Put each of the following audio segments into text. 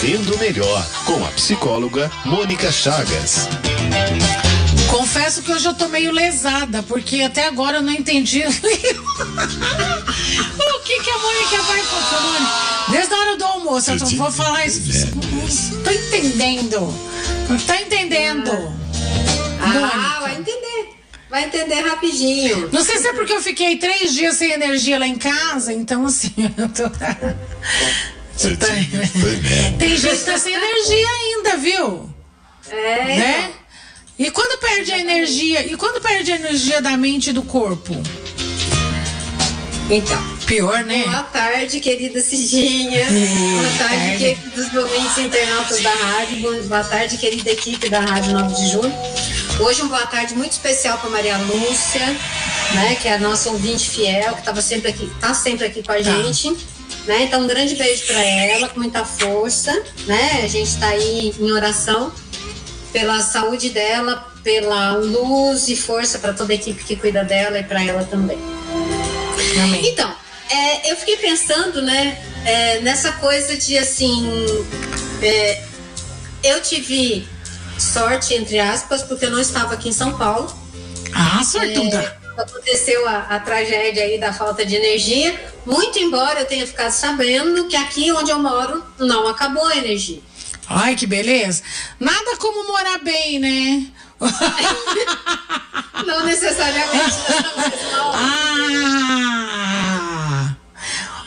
Vivendo Melhor, com a psicóloga Mônica Chagas. Confesso que hoje eu tô meio lesada, porque até agora eu não entendi o que, que a Mônica vai falar. Desde a hora do almoço, eu vou falar isso. Não tô entendendo. Não tá entendendo. Ah, vai entender. Vai entender rapidinho. Não sei se é porque eu fiquei três dias sem energia lá em casa, então assim, eu tô. Tá... Tem gente que tá sem energia ainda, viu? É. Né? E quando perde a energia? E quando perde a energia da mente e do corpo? Então. Pior, né? Boa tarde, querida Cidinha. Boa tarde, queridos ouvintes internautas da rádio. Boa tarde, querida equipe da Rádio 9 de Julho. Hoje uma boa tarde muito especial para Maria Lúcia, né, que é a nossa ouvinte fiel, que estava sempre aqui, tá sempre aqui com a tá. gente. Né? Então, um grande beijo para ela, com muita força. Né? A gente está aí em oração pela saúde dela, pela luz e força para toda a equipe que cuida dela e para ela também. Amém. Então, é, eu fiquei pensando, né, é, nessa coisa de assim, é, eu tive sorte entre aspas porque eu não estava aqui em São Paulo. Ah, sortuda. Aconteceu a, a tragédia aí da falta de energia. Muito embora eu tenha ficado sabendo que aqui onde eu moro não acabou a energia. Ai, que beleza. Nada como morar bem, né? não necessariamente. ah!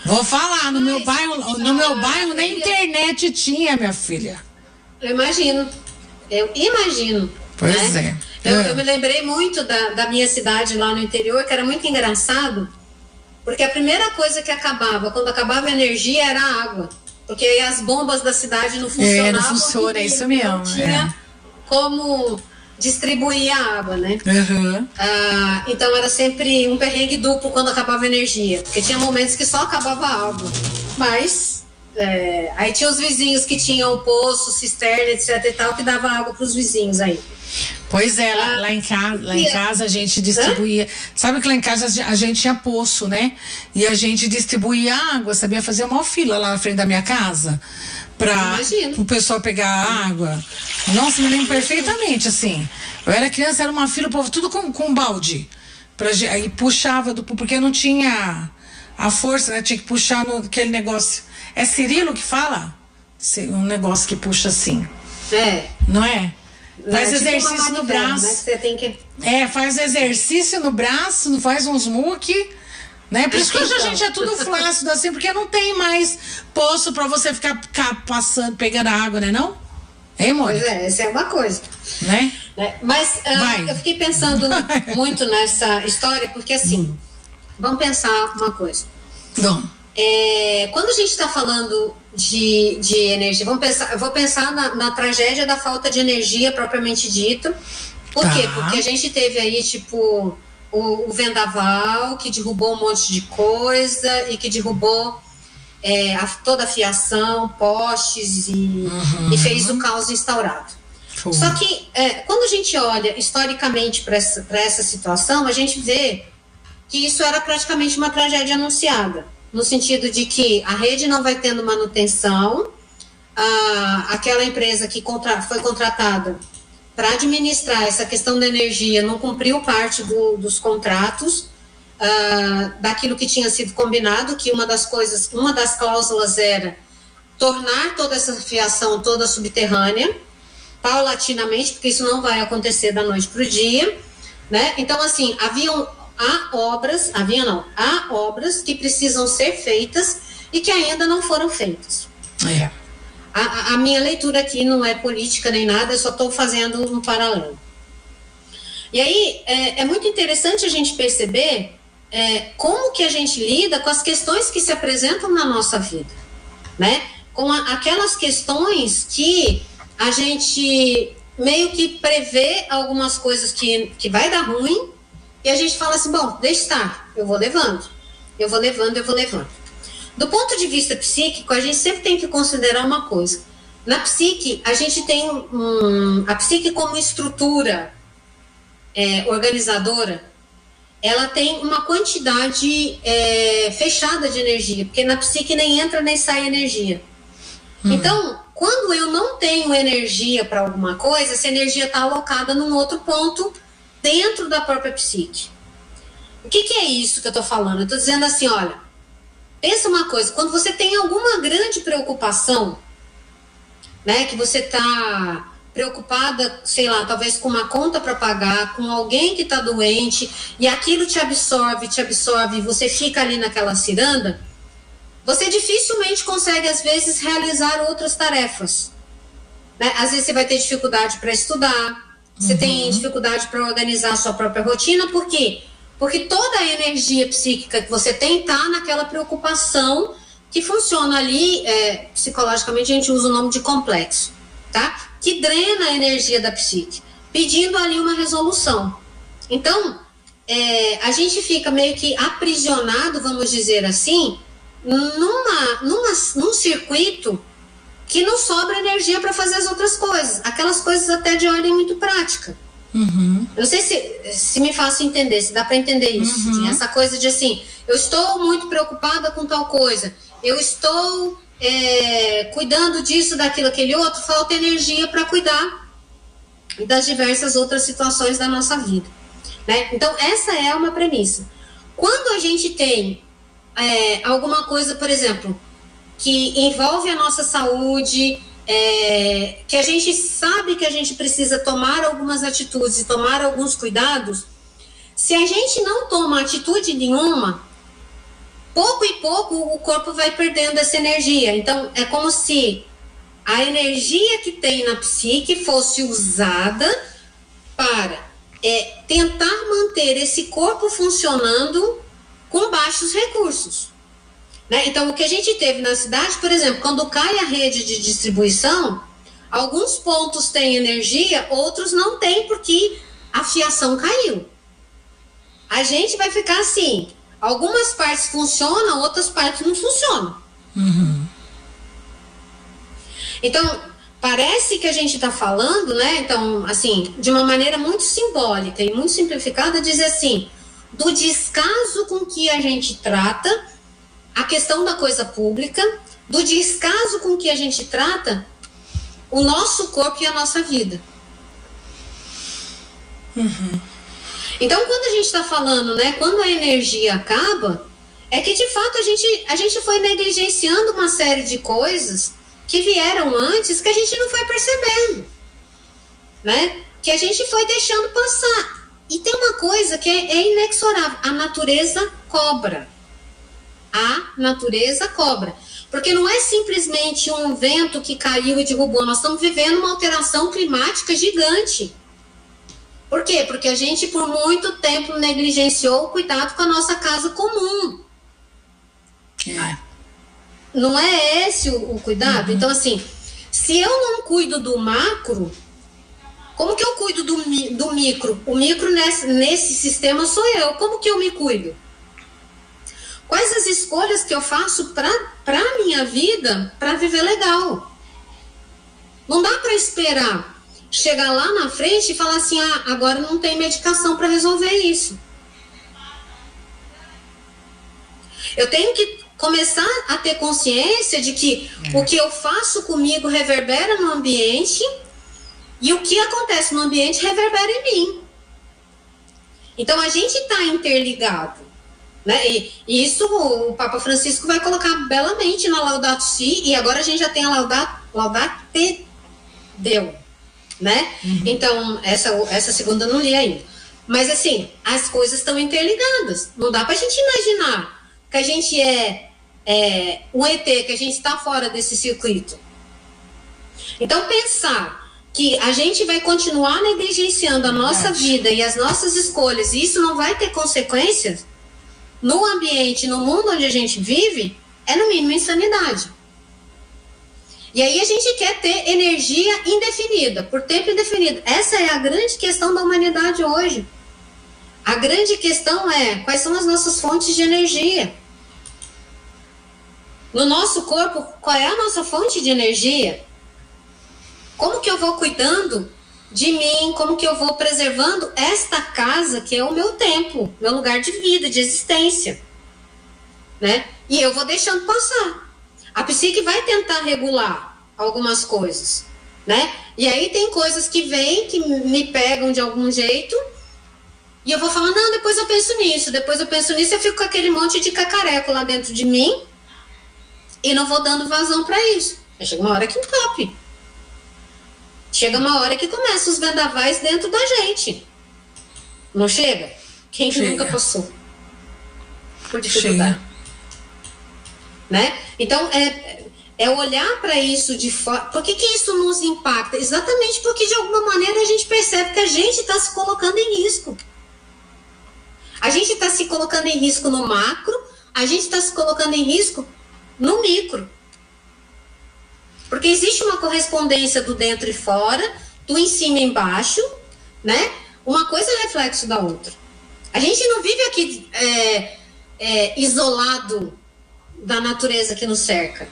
Vou falar, no Mas, meu bairro, no meu bairro nem internet tinha, minha filha. Eu imagino. Eu imagino. Pois né? é. Eu, eu, me lembrei muito da, da minha cidade lá no interior, que era muito engraçado, porque a primeira coisa que acabava, quando acabava a energia, era a água. Porque aí as bombas da cidade não funcionavam. É, não funciona, é isso mesmo. Não tinha é. como distribuir a água, né? Uhum. Ah, então era sempre um perrengue duplo quando acabava a energia. Porque tinha momentos que só acabava a água. Mas é, aí tinha os vizinhos que tinham poço, cisterna, etc e tal, que dava água para os vizinhos aí. Pois é, lá, lá, em, casa, lá em casa a gente distribuía. Sabe que lá em casa a gente tinha poço, né? E a gente distribuía água, sabia fazer uma fila lá na frente da minha casa para o pessoal pegar água. Nossa, me lembro perfeitamente, assim. Eu era criança, era uma fila, o povo tudo com, com balde. Pra, aí puxava, do, porque não tinha a força, né? Tinha que puxar no, aquele negócio. É Cirilo que fala? Um negócio que puxa assim. É. Não é? Faz tipo exercício no braço. Né, você tem que... É, faz exercício no braço, faz uns muque. Né? Por isso que hoje a gente é tudo flácido assim, porque não tem mais poço para você ficar, ficar, passando, pegando água, né não? Hein, Mônica? Pois é, essa é uma coisa. Né? É, mas uh, eu fiquei pensando muito nessa história, porque assim, hum. vamos pensar uma coisa. Vamos. É, quando a gente está falando de, de energia, vamos pensar, eu vou pensar na, na tragédia da falta de energia propriamente dita. Por tá. quê? Porque a gente teve aí, tipo, o, o, vendaval que derrubou um monte de coisa e que derrubou é, a, toda a fiação, postes e, uhum. e fez o caos instaurado. Só que é, quando a gente olha historicamente para essa, essa situação, a gente vê que isso era praticamente uma tragédia anunciada no sentido de que a rede não vai tendo manutenção, a, aquela empresa que contra, foi contratada para administrar essa questão da energia não cumpriu parte do, dos contratos uh, daquilo que tinha sido combinado, que uma das coisas, uma das cláusulas era tornar toda essa fiação toda subterrânea, paulatinamente, porque isso não vai acontecer da noite para o dia, né? Então, assim, haviam há obras, havia não, há obras que precisam ser feitas e que ainda não foram feitas. É. A, a minha leitura aqui não é política nem nada, eu só estou fazendo um paralelo. E aí é, é, muito interessante a gente perceber é, como que a gente lida com as questões que se apresentam na nossa vida, né? Com a, aquelas questões que a gente meio que prevê algumas coisas que, que vai dar ruim, e a gente fala assim: bom, deixa estar, eu vou levando, eu vou levando, eu vou levando. Do ponto de vista psíquico, a gente sempre tem que considerar uma coisa. Na psique, a gente tem um, a psique como estrutura é, organizadora, ela tem uma quantidade é, fechada de energia, porque na psique nem entra nem sai energia. Hum. Então, quando eu não tenho energia para alguma coisa, essa energia está alocada num outro ponto dentro da própria psique. O que, que é isso que eu estou falando? Eu estou dizendo assim, olha, pensa uma coisa, quando você tem alguma grande preocupação, né, que você está preocupada, sei lá, talvez com uma conta para pagar, com alguém que está doente, e aquilo te absorve, te absorve, e você fica ali naquela ciranda, você dificilmente consegue, às vezes, realizar outras tarefas. Né? Às vezes você vai ter dificuldade para estudar, você uhum. tem dificuldade para organizar a sua própria rotina, por quê? Porque toda a energia psíquica que você tem está naquela preocupação que funciona ali, é, psicologicamente a gente usa o nome de complexo, tá? Que drena a energia da psique, pedindo ali uma resolução. Então, é, a gente fica meio que aprisionado, vamos dizer assim, numa, numa, num circuito que não sobra energia para fazer as outras coisas, aquelas coisas até de ordem muito prática. Uhum. Eu não sei se, se me faço entender, se dá para entender isso. Uhum. Essa coisa de assim, eu estou muito preocupada com tal coisa, eu estou é, cuidando disso, daquilo, aquele outro, falta energia para cuidar das diversas outras situações da nossa vida. Né? Então, essa é uma premissa. Quando a gente tem é, alguma coisa, por exemplo, que envolve a nossa saúde, é, que a gente sabe que a gente precisa tomar algumas atitudes tomar alguns cuidados, se a gente não toma atitude nenhuma, pouco e pouco o corpo vai perdendo essa energia. Então, é como se a energia que tem na psique fosse usada para é, tentar manter esse corpo funcionando com baixos recursos. Né? Então, o que a gente teve na cidade, por exemplo, quando cai a rede de distribuição, alguns pontos têm energia, outros não têm, porque a fiação caiu. A gente vai ficar assim: algumas partes funcionam, outras partes não funcionam. Uhum. Então, parece que a gente está falando, né? Então, assim, de uma maneira muito simbólica e muito simplificada, dizer assim: do descaso com que a gente trata a questão da coisa pública, do descaso com que a gente trata o nosso corpo e a nossa vida. Uhum. Então, quando a gente está falando, né, quando a energia acaba, é que de fato a gente, a gente foi negligenciando uma série de coisas que vieram antes que a gente não foi percebendo, né? Que a gente foi deixando passar. E tem uma coisa que é, é inexorável: a natureza cobra. A natureza cobra. Porque não é simplesmente um vento que caiu e derrubou, nós estamos vivendo uma alteração climática gigante. Por quê? Porque a gente, por muito tempo, negligenciou o cuidado com a nossa casa comum. É. Não é esse o, o cuidado? Uhum. Então, assim, se eu não cuido do macro, como que eu cuido do, do micro? O micro nesse, nesse sistema sou eu. Como que eu me cuido? Quais as escolhas que eu faço para a minha vida para viver legal? Não dá para esperar chegar lá na frente e falar assim: ah, agora não tem medicação para resolver isso. Eu tenho que começar a ter consciência de que é. o que eu faço comigo reverbera no ambiente e o que acontece no ambiente reverbera em mim. Então a gente está interligado. Né? E, e, isso o Papa Francisco vai colocar belamente na Laudato Si, e agora a gente já tem a Laudato, Laudate Deu. Né? Uhum. Então, essa, essa segunda eu não li ainda. Mas assim, as coisas estão interligadas. Não dá para a gente imaginar que a gente é, é um ET, que a gente está fora desse circuito. Então, pensar que a gente vai continuar negligenciando a nossa vida e as nossas escolhas, e isso não vai ter consequências no ambiente, no mundo onde a gente vive, é no mínimo insanidade. E aí a gente quer ter energia indefinida, por tempo indefinido. Essa é a grande questão da humanidade hoje. A grande questão é quais são as nossas fontes de energia. No nosso corpo, qual é a nossa fonte de energia? Como que eu vou cuidando de mim? Como que eu vou preservando esta casa que é o meu tempo, meu lugar de vida, de existência, né? E eu vou deixando passar. A psique vai tentar regular algumas coisas, né? E aí tem coisas que vêm, que me pegam de algum jeito, e eu vou falar, não, depois eu penso nisso, depois eu penso nisso, eu fico com aquele monte de cacareco lá dentro de mim e não vou dando vazão para isso. Chega uma hora que entope. Chega uma hora que começa os vendavais dentro da gente. Não chega? Quem chega. nunca passou? Por dificuldade. Chega. Né? Então, é, é olhar para isso de fora. Por que, que isso nos impacta? Exatamente porque, de alguma maneira, a gente percebe que a gente está se colocando em risco. A gente está se colocando em risco no macro, a gente está se colocando em risco no micro. Porque existe uma correspondência do dentro e fora, do em cima e embaixo, né? Uma coisa é reflexo da outra. A gente não vive aqui é, é, isolado da natureza que nos cerca.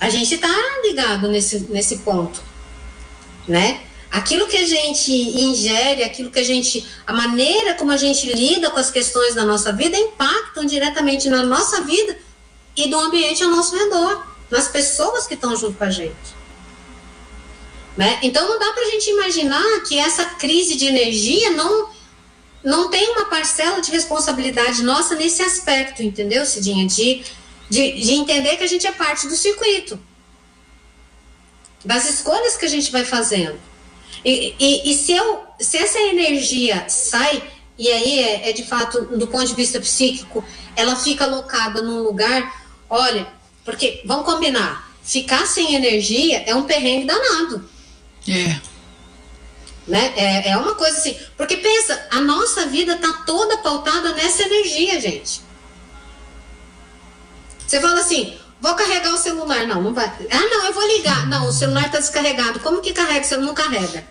A gente está ligado nesse, nesse ponto, né? aquilo que a gente ingere, aquilo que a gente, a maneira como a gente lida com as questões da nossa vida impactam diretamente na nossa vida e do ambiente ao nosso redor, nas pessoas que estão junto com a gente. Né? Então não dá para a gente imaginar que essa crise de energia não não tem uma parcela de responsabilidade nossa nesse aspecto, entendeu, Cidinha? De, de, de entender que a gente é parte do circuito, das escolhas que a gente vai fazendo. E, e, e, se, eu, se essa energia sai, e aí é, é, de fato, do ponto de vista psíquico, ela fica alocada num lugar, olha, porque, vamos combinar, ficar sem energia é um perrengue danado. É. Né? É, é uma coisa assim, porque pensa, a nossa vida tá toda pautada nessa energia, gente. Você fala assim, Vou carregar o celular. Não, não vai. Ah, não, eu vou ligar. Não, o celular está descarregado. Como que carrega? Você não carrega.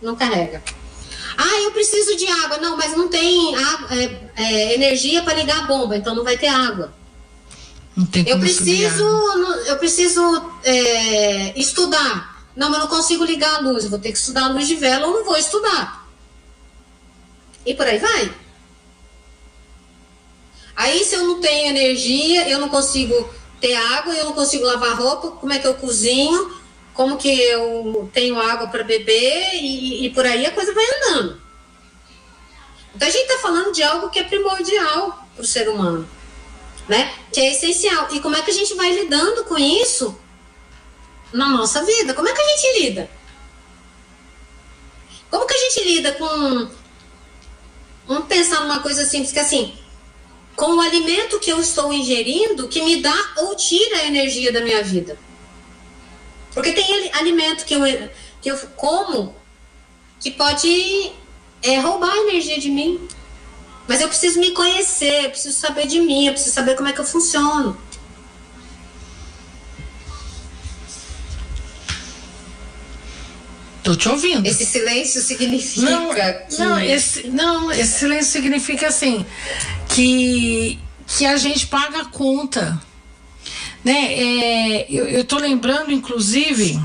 Não carrega. Ah, eu preciso de água. Não, mas não tem é, é, energia para ligar a bomba, então não vai ter água. Não tem como eu preciso, eu preciso é, estudar. Não, mas não consigo ligar a luz. Eu vou ter que estudar a luz de vela ou não vou estudar. E por aí vai. Aí, se eu não tenho energia, eu não consigo ter água, eu não consigo lavar roupa, como é que eu cozinho, como que eu tenho água para beber e, e, por aí a coisa vai andando. Então a gente está falando de algo que é primordial para o ser humano, né? Que é essencial. E como é que a gente vai lidando com isso na nossa vida? Como é que a gente lida? Como que a gente lida com. Vamos pensar numa coisa simples, que assim, com o alimento que eu estou ingerindo que me dá ou tira a energia da minha vida. Porque tem alimento que eu, que eu como que pode é, roubar a energia de mim. Mas eu preciso me conhecer, eu preciso saber de mim, eu preciso saber como é que eu funciono. Tô te ouvindo. Esse silêncio significa não, que... Não, esse, não, esse silêncio significa assim que, que a gente paga a conta. Né? É, eu, eu tô lembrando, inclusive,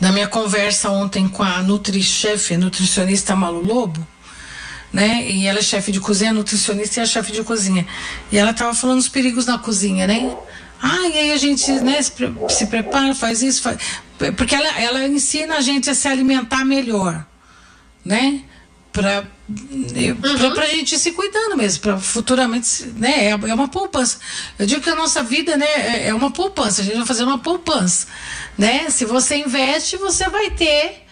da minha conversa ontem com a nutri-chefe, nutricionista Malu Lobo, né? E ela é chefe de cozinha, nutricionista e é chefe de cozinha. E ela tava falando dos perigos na cozinha, né? Ah, e aí a gente né, se, se prepara, faz isso, faz... porque ela, ela ensina a gente a se alimentar melhor, né? Para uhum. para a gente ir se cuidando mesmo, para futuramente, né? É, é, uma poupança. Eu digo que a nossa vida, né, é, é uma poupança. A gente vai fazer uma poupança, né? Se você investe, você vai ter,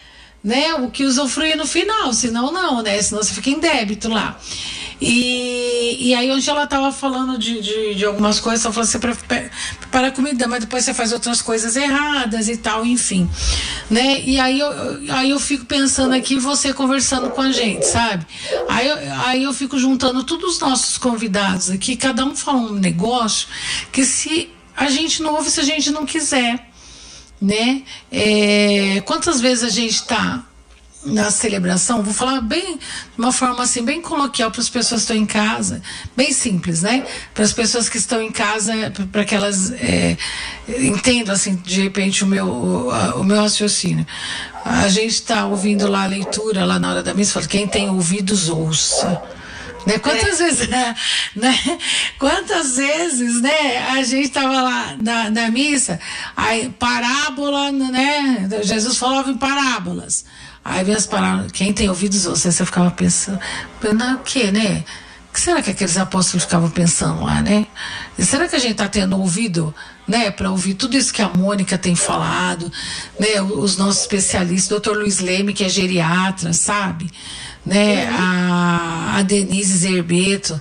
né, o que usufruir no final. Senão não, né? Senão você fica em débito lá. E, e aí onde ela estava falando de, de, de, algumas coisas, ela falou assim, prepara comida, mas depois você faz outras coisas erradas e tal, enfim. Né? E aí eu, aí eu fico pensando aqui, você conversando com a gente, sabe? Aí, aí eu fico juntando todos os nossos convidados aqui, cada um fala um negócio que se a gente não ouve se a gente não quiser. Né? É, quantas vezes a gente está na celebração, vou falar bem de uma forma assim bem coloquial para as pessoas que estão em casa, bem simples, né? Para as pessoas que estão em casa, para que elas é, entendam assim de repente o meu o, o meu raciocínio. A gente está ouvindo lá a leitura lá na hora da missa, fala quem tem ouvidos ouça. Né? Quantas é. vezes, né? Quantas vezes, né? A gente estava lá na, na missa, aí parábola, né? Jesus falava em parábolas. Aí vem as parábolas. Quem tem ouvidos, você, você ficava pensando, o quê, né? O que será que aqueles apóstolos ficavam pensando lá, né? E será que a gente está tendo ouvido, né, para ouvir tudo isso que a Mônica tem falado, né, os nossos especialistas, doutor Luiz Leme, que é geriatra, sabe? Né, a, a Denise Zerbeto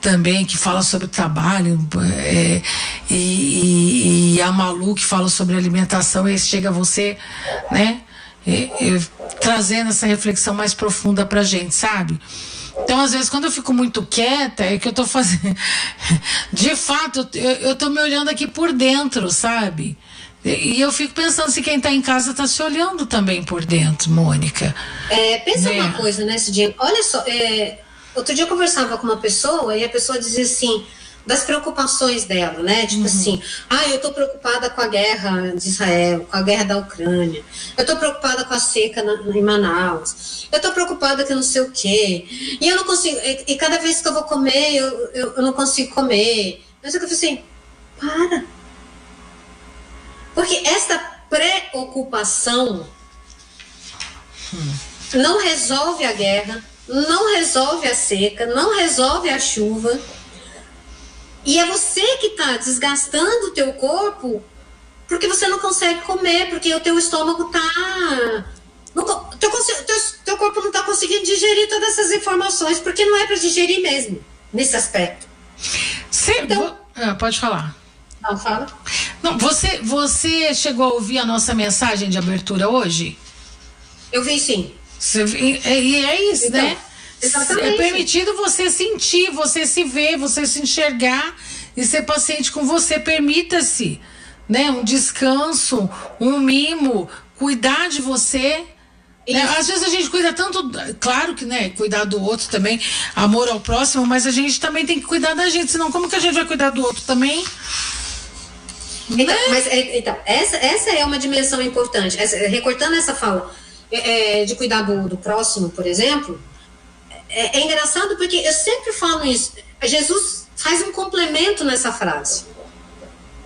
também, que fala sobre trabalho, é, e, e, a Malu, que fala sobre alimentação, e chega você, né, trazendo essa reflexão mais profunda pra gente, sabe? Então, às vezes, quando eu fico muito quieta, é que eu tô fazendo. De fato, eu, eu tô me olhando aqui por dentro, sabe? E eu fico pensando se quem está em casa está se olhando também por dentro, Mônica. É, pensa né? uma coisa, né, Cidinha? Olha só, é, outro dia eu conversava com uma pessoa e a pessoa dizia assim: das preocupações dela, né? Tipo uhum. assim, ah, eu estou preocupada com a guerra de Israel, com a guerra da Ucrânia, eu estou preocupada com a seca na, em Manaus, eu estou preocupada que não sei o quê, e eu não consigo, e, e cada vez que eu vou comer, eu, eu, eu não consigo comer. Mas eu falei assim, para. Porque essa preocupação não resolve a guerra, não resolve a seca, não resolve a chuva e é você que está desgastando o teu corpo porque você não consegue comer, porque o teu estômago está teu, teu, teu corpo não está conseguindo digerir todas essas informações, porque não é para digerir mesmo, nesse aspecto. Sim, então, ah, pode falar. Não, fala. Não, você, você chegou a ouvir a nossa mensagem de abertura hoje? Eu vi sim. Você, e, e é isso, então, né? Exatamente. É permitido você sentir, você se ver, você se enxergar e ser paciente com você. Permita-se, né? Um descanso, um mimo, cuidar de você. Né? Às vezes a gente cuida tanto, claro que, né, cuidar do outro também, amor ao próximo, mas a gente também tem que cuidar da gente, senão como que a gente vai cuidar do outro também? Então, né? mas, é, então essa, essa é uma dimensão importante. Essa, recortando essa fala é, é, de cuidar do, do próximo, por exemplo, é, é engraçado porque eu sempre falo isso. Jesus faz um complemento nessa frase,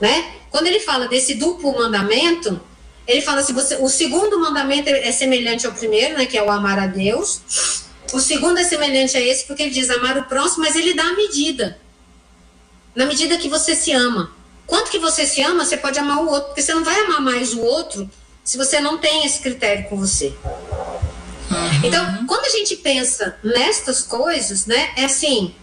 né? Quando ele fala desse duplo mandamento, ele fala assim: você, o segundo mandamento é semelhante ao primeiro, né? Que é o amar a Deus. O segundo é semelhante a esse porque ele diz amar o próximo, mas ele dá a medida. Na medida que você se ama. Quanto que você se ama, você pode amar o outro, porque você não vai amar mais o outro se você não tem esse critério com você. Uhum. Então, quando a gente pensa nestas coisas, né, é assim,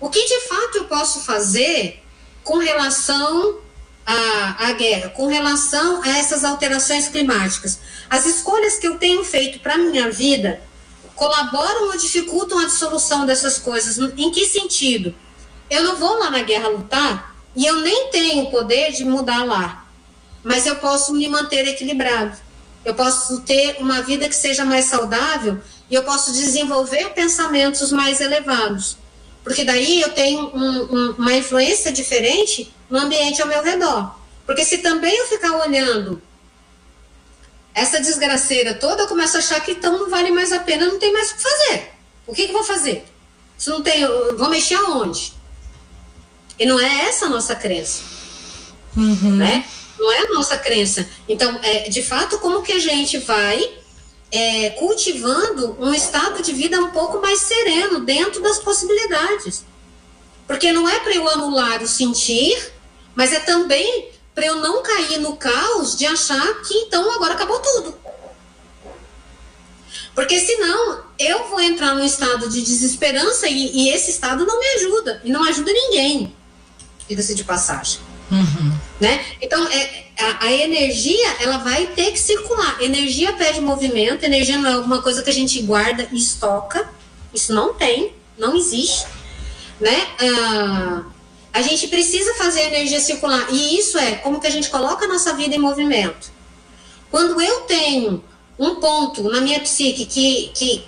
o que de fato eu posso fazer com relação à, à guerra, com relação a essas alterações climáticas? As escolhas que eu tenho feito para minha vida colaboram ou dificultam a dissolução dessas coisas? Em que sentido? Eu não vou lá na guerra lutar e eu nem tenho o poder de mudar lá, mas eu posso me manter equilibrado eu posso ter uma vida que seja mais saudável e eu posso desenvolver pensamentos mais elevados. Porque daí eu tenho um, um, uma influência diferente no ambiente ao meu redor. Porque se também eu ficar olhando essa desgraceira toda, eu começo a achar que então não vale mais a pena, não tem mais o que fazer. O que, que eu vou fazer? Se não tem, vou mexer aonde? E não é essa a nossa crença. Uhum. Né? não é a nossa crença. Então, é, de fato, como que a gente vai é, cultivando um estado de vida um pouco mais sereno, dentro das possibilidades? Porque não é para eu anular o sentir, mas é também para eu não cair no caos de achar que então agora acabou tudo. Porque senão eu vou entrar num estado de desesperança e, e esse estado não me ajuda, e não ajuda ninguém, diga-se de passagem. Uhum. Né? Então, é, a, a, energia ela vai ter que circular. Energia pede movimento, energia não é alguma coisa que a gente guarda e estoca. Isso não tem, não existe. Né? Ah, a gente precisa fazer a energia circular. E isso é como que a gente coloca a nossa vida em movimento. Quando eu tenho um ponto na minha psique que, que,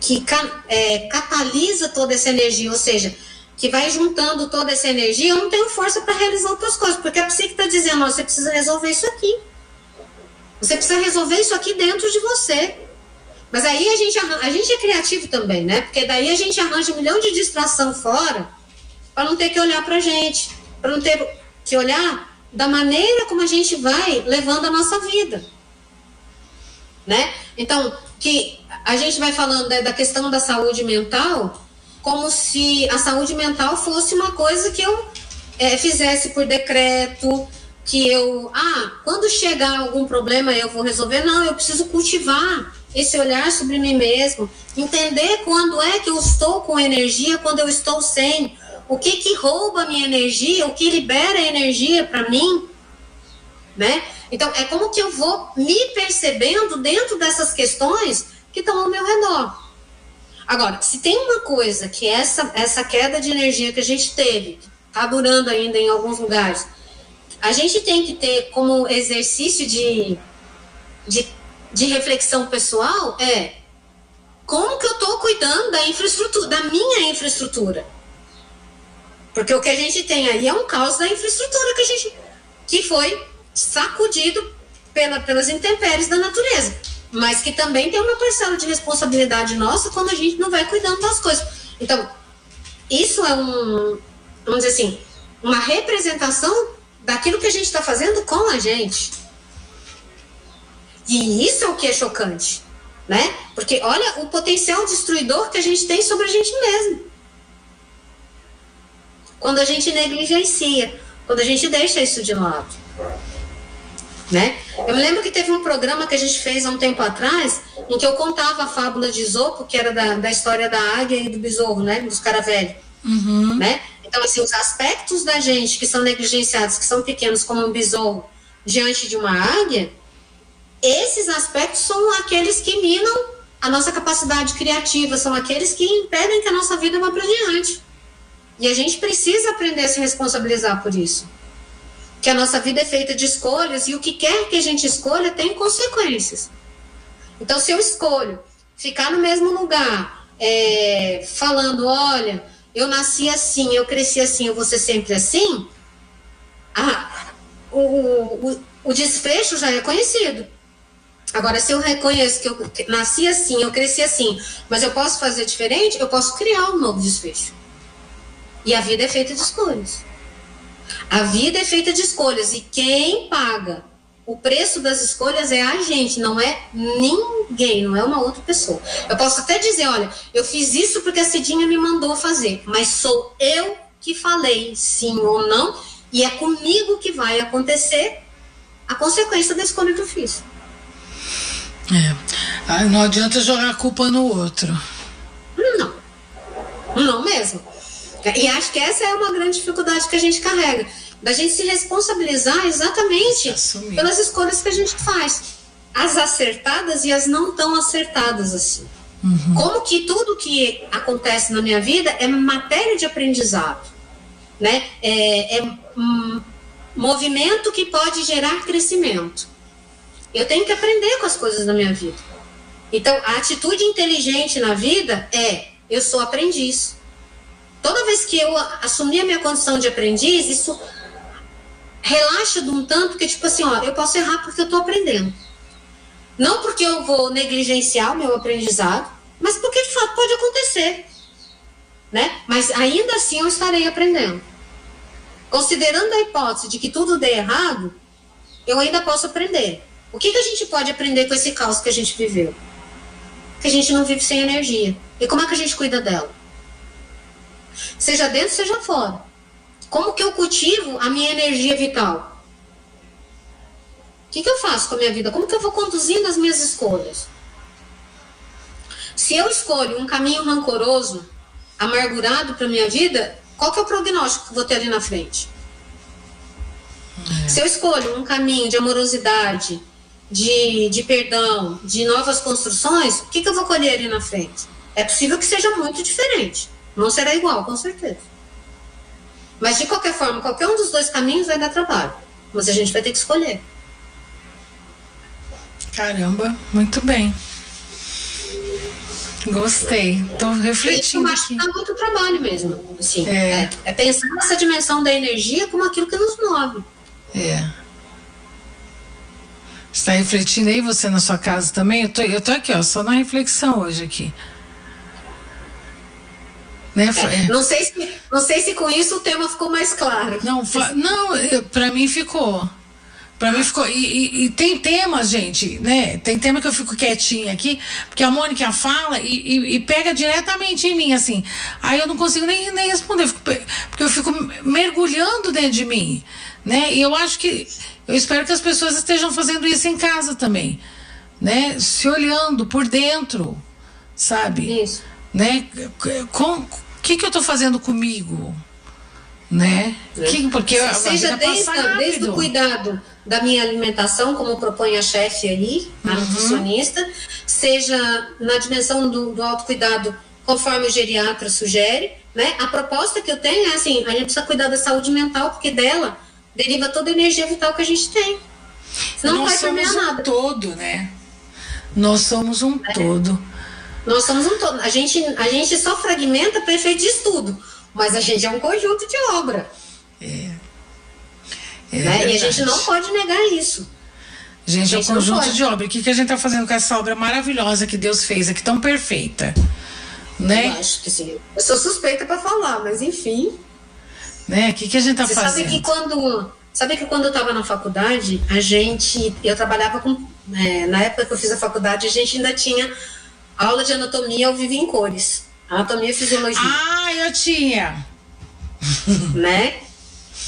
que, que é, catalisa toda essa energia, ou seja, que vai juntando toda essa energia, eu não tenho força para realizar outras coisas, porque a psique está dizendo, ó, você precisa resolver isso aqui. Você precisa resolver isso aqui dentro de você. Mas aí a gente, a gente é criativo também, né? Porque daí a gente arranja um milhão de distração fora para não ter que olhar para gente, para não ter que olhar da maneira como a gente vai levando a nossa vida, né? Então, que a gente vai falando né, da questão da saúde mental como se a saúde mental fosse uma coisa que eu é, fizesse por decreto, que eu, ah, quando chegar algum problema eu vou resolver. Não, eu preciso cultivar esse olhar sobre mim mesmo, entender quando é que eu estou com energia, quando eu estou sem, o que que rouba minha energia, o que libera energia para mim, né? Então, é como que eu vou me percebendo dentro dessas questões que estão ao meu redor. Agora, se tem uma coisa que essa, essa queda de energia que a gente teve, está durando ainda em alguns lugares, a gente tem que ter como exercício de, de, de reflexão pessoal é como que eu estou cuidando da infraestrutura, da minha infraestrutura. Porque o que a gente tem aí é um caos da infraestrutura que a gente que foi sacudido pela, pelas intempéries da natureza. Mas que também tem uma parcela de responsabilidade nossa quando a gente não vai cuidando das coisas. Então, isso é um, vamos dizer assim, uma representação daquilo que a gente está fazendo com a gente. E isso é o que é chocante, né? Porque olha o potencial destruidor que a gente tem sobre a gente mesmo. Quando a gente negligencia, quando a gente deixa isso de lado. Né? Eu me lembro que teve um programa que a gente fez há um tempo atrás, em que eu contava a fábula de Isopo, que era da, da história da águia e do besouro, né? Dos caravelhos. Uhum. Né? Então, assim, os aspectos da gente que são negligenciados, que são pequenos, como um besouro, diante de uma águia, esses aspectos são aqueles que minam a nossa capacidade criativa, são aqueles que impedem que a nossa vida vá para diante. E a gente precisa aprender a se responsabilizar por isso. Que a nossa vida é feita de escolhas e o que quer que a gente escolha tem consequências. Então, se eu escolho ficar no mesmo lugar, é, falando, olha, eu nasci assim, eu cresci assim, eu vou ser sempre assim, ah, o, o, o desfecho já é conhecido. Agora, se eu reconheço que eu nasci assim, eu cresci assim, mas eu posso fazer diferente, eu posso criar um novo desfecho. E a vida é feita de escolhas. A vida é feita de escolhas e quem paga o preço das escolhas é a gente, não é ninguém, não é uma outra pessoa. Eu posso até dizer, olha, eu fiz isso porque a Cidinha me mandou fazer, mas sou eu que falei sim ou não, e é comigo que vai acontecer a consequência da escolha que eu fiz. É. Não adianta jogar a culpa no outro. Não. Não mesmo. E acho que essa é uma grande dificuldade que a gente carrega da gente se responsabilizar exatamente pelas escolhas que a gente faz, as acertadas e as não tão acertadas assim. Uhum. Como que tudo que acontece na minha vida é matéria de aprendizado, né? É, é um movimento que pode gerar crescimento. Eu tenho que aprender com as coisas da minha vida. Então, a atitude inteligente na vida é: eu sou aprendiz. Toda vez que eu assumir a minha condição de aprendiz, isso relaxa de um tanto que, tipo assim, ó, eu posso errar porque eu tô aprendendo. Não porque eu vou negligenciar o meu aprendizado, mas porque de fato pode acontecer. Né? Mas ainda assim eu estarei aprendendo. Considerando a hipótese de que tudo dê errado, eu ainda posso aprender. O que, que a gente pode aprender com esse caos que a gente viveu? Que a gente não vive sem energia. E como é que a gente cuida dela? Seja dentro, seja fora. Como que eu cultivo a minha energia vital? O que, que eu faço com a minha vida? Como que eu vou conduzindo as minhas escolhas? Se eu escolho um caminho rancoroso, amargurado para minha vida, qual que é o prognóstico que eu vou ter ali na frente? É. Se eu escolho um caminho de amorosidade, de, de perdão, de novas construções, o que, que eu vou colher ali na frente? É possível que seja muito diferente. Não será igual, com certeza. Mas de qualquer forma, qualquer um dos dois caminhos vai dar trabalho. Mas a gente vai ter que escolher. Caramba, muito bem. Gostei. Estou refletindo. Isso dá muito trabalho mesmo. Assim, é. É, é pensar nessa dimensão da energia como aquilo que nos move. É. Está refletindo aí, você na sua casa também? Eu tô, eu tô aqui, ó, só na reflexão hoje aqui. Né? É, não, sei se, não sei se com isso o tema ficou mais claro. Não, não para mim ficou. Para mim ficou. E, e, e, tem tema, gente, né? Tem tema que eu fico quietinha aqui, porque a Mônica fala e, e, pega diretamente em mim, assim. Aí eu não consigo nem, nem responder, porque eu fico mergulhando dentro de mim, né? E eu acho que. Eu espero que as pessoas estejam fazendo isso em casa também, né? Se olhando por dentro, sabe? Isso. Né? Com, que, que eu estou fazendo comigo? Né? É. Que, porque Seja desde, desde o cuidado da minha alimentação, como propõe a chefe aí, a uhum. nutricionista, seja na dimensão do, do autocuidado, conforme o geriatra sugere, né? A proposta que eu tenho é assim, a gente precisa cuidar da saúde mental, porque dela deriva toda a energia vital que a gente tem. Senão não vai permear um nada. todo, né? Nós somos um é. todo. Nós somos um todo. A gente, a gente só fragmenta para efeito de estudo, mas a gente é um conjunto de obra. É. É né? E a gente não pode negar isso. Gente, é um conjunto de obra. O que, que a gente está fazendo com essa obra maravilhosa que Deus fez aqui, tão perfeita? Né? Eu acho que sim. Eu sou suspeita para falar, mas enfim. Né? O que, que a gente está fazendo? Sabe que quando, sabe que quando eu estava na faculdade, a gente. Eu trabalhava com. É, na época que eu fiz a faculdade, a gente ainda tinha aula de anatomia ao vivo em cores. Anatomia e fisiologia. Ah, eu tinha. Né?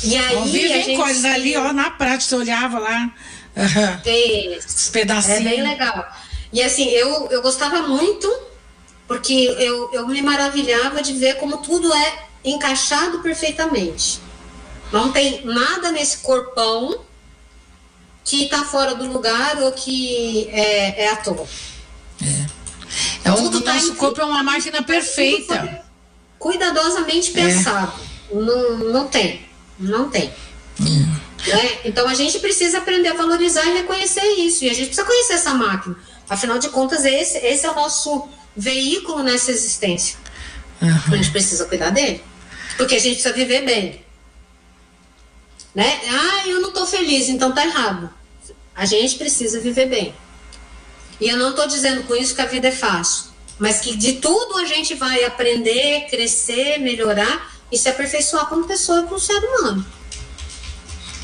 E aí. Ao vivo em gente... cores ali, ó, na prática, você olhava lá. Uhum. Os pedacinhos. É bem legal. E assim, eu, eu gostava muito, porque eu, eu me maravilhava de ver como tudo é encaixado perfeitamente. Não tem nada nesse corpão que está fora do lugar ou que é, é à toa. É. é o tá nosso corpo é uma máquina perfeita. Cuidadosamente é. pensado. É. Não, não tem. Não tem. Hum. Né? Então a gente precisa aprender a valorizar e reconhecer isso. E a gente precisa conhecer essa máquina. Afinal de contas, esse, esse é o nosso veículo nessa existência. Uhum. A gente precisa cuidar dele. Porque a gente precisa viver bem. Né? Ah, eu não estou feliz, então tá errado. A gente precisa viver bem. E eu não estou dizendo com isso que a vida é fácil, mas que de tudo a gente vai aprender, crescer, melhorar e se aperfeiçoar como pessoa como ser humano.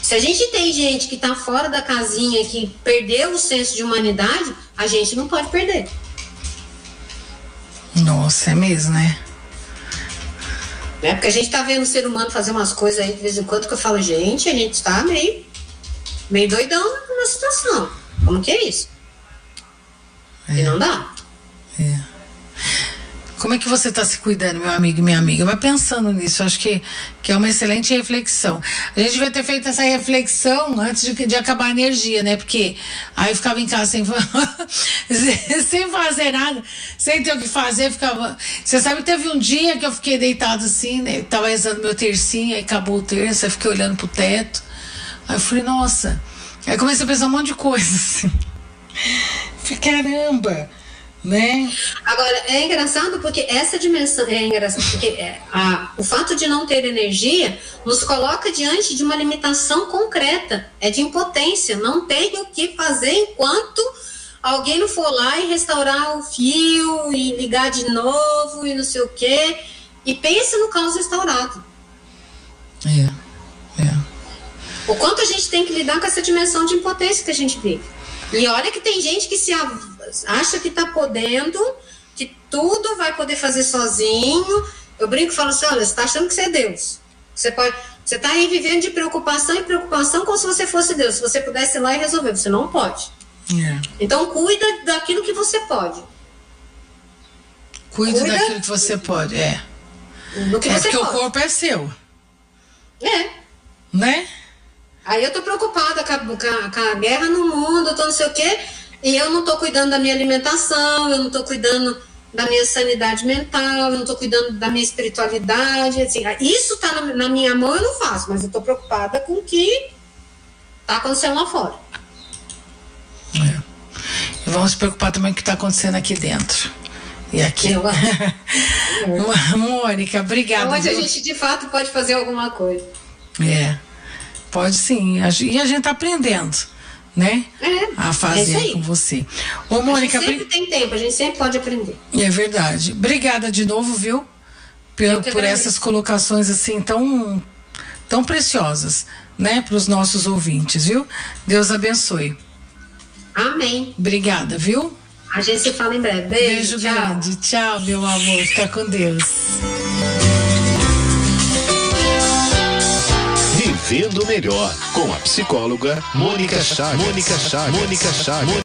Se a gente tem gente que está fora da casinha, que perdeu o senso de humanidade, a gente não pode perder. Nossa, é mesmo, né? Né? Porque a gente tá vendo o ser humano fazer umas coisas aí de vez em quando que eu falo, gente, a gente tá meio, meio doidão na situação. Como que é isso? É. E não dá. É. Como é que você está se cuidando, meu amigo e minha amiga? Vai pensando nisso, acho que, que é uma excelente reflexão. A gente vai ter feito essa reflexão antes de, de acabar a energia, né? Porque aí eu ficava em casa sem, sem fazer nada, sem ter o que fazer, ficava. Você sabe que teve um dia que eu fiquei deitado assim, né? Tava rezando meu tercinho, aí acabou o terço, aí fiquei olhando pro teto. Aí eu falei, nossa. Aí comecei a pensar um monte de coisa, assim. Caramba! né? Agora, é engraçado porque essa dimensão, é engraçado porque é, a, o fato de não ter energia nos coloca diante de uma limitação concreta, é de impotência, não tem o que fazer enquanto alguém não for lá e restaurar o fio e ligar de novo e não sei o quê, e pensa no caos restaurado. É, é. O quanto a gente tem que lidar com essa dimensão de impotência que a gente vive. E olha que tem gente que se acha que está podendo, que tudo vai poder fazer sozinho. Eu brinco e falo assim: olha, você está achando que você é Deus. Você pode. Você está aí vivendo de preocupação e preocupação como se você fosse Deus. Se você pudesse ir lá e resolver, você não pode. É. Então cuida daquilo que você pode. Cuide cuida daquilo que você pode, é. É porque pode. o corpo é seu. É. Né? Aí eu tô preocupada com a, com a, guerra no mundo, tô não sei o quê. E eu não estou cuidando da minha alimentação, eu não estou cuidando da minha sanidade mental, eu não estou cuidando da minha espiritualidade. Assim, isso está na, na, minha mão, eu não faço, mas eu estou preocupada com o que está acontecendo lá fora. É. Vamos se preocupar também com o que está acontecendo aqui dentro. E aqui. Eu, Mônica, obrigada. Onde a gente de fato pode fazer alguma coisa. É, pode sim. E a gente está aprendendo né? É, a é fazer aí. com você. Ô, A Mônica, gente sempre tem tempo, a gente sempre pode aprender. é verdade. Obrigada de novo, viu? Por agradeço. essas colocações assim tão, tão preciosas, né, para os nossos ouvintes, viu? Deus abençoe. Amém. Obrigada, viu? A gente se fala em breve. Beijo, Beijo tchau. grande. Tchau, meu amor. Fica com Deus. Vivendo melhor com a psicóloga Mônica Chagas. Mônica Chagas. Mônica Chagas.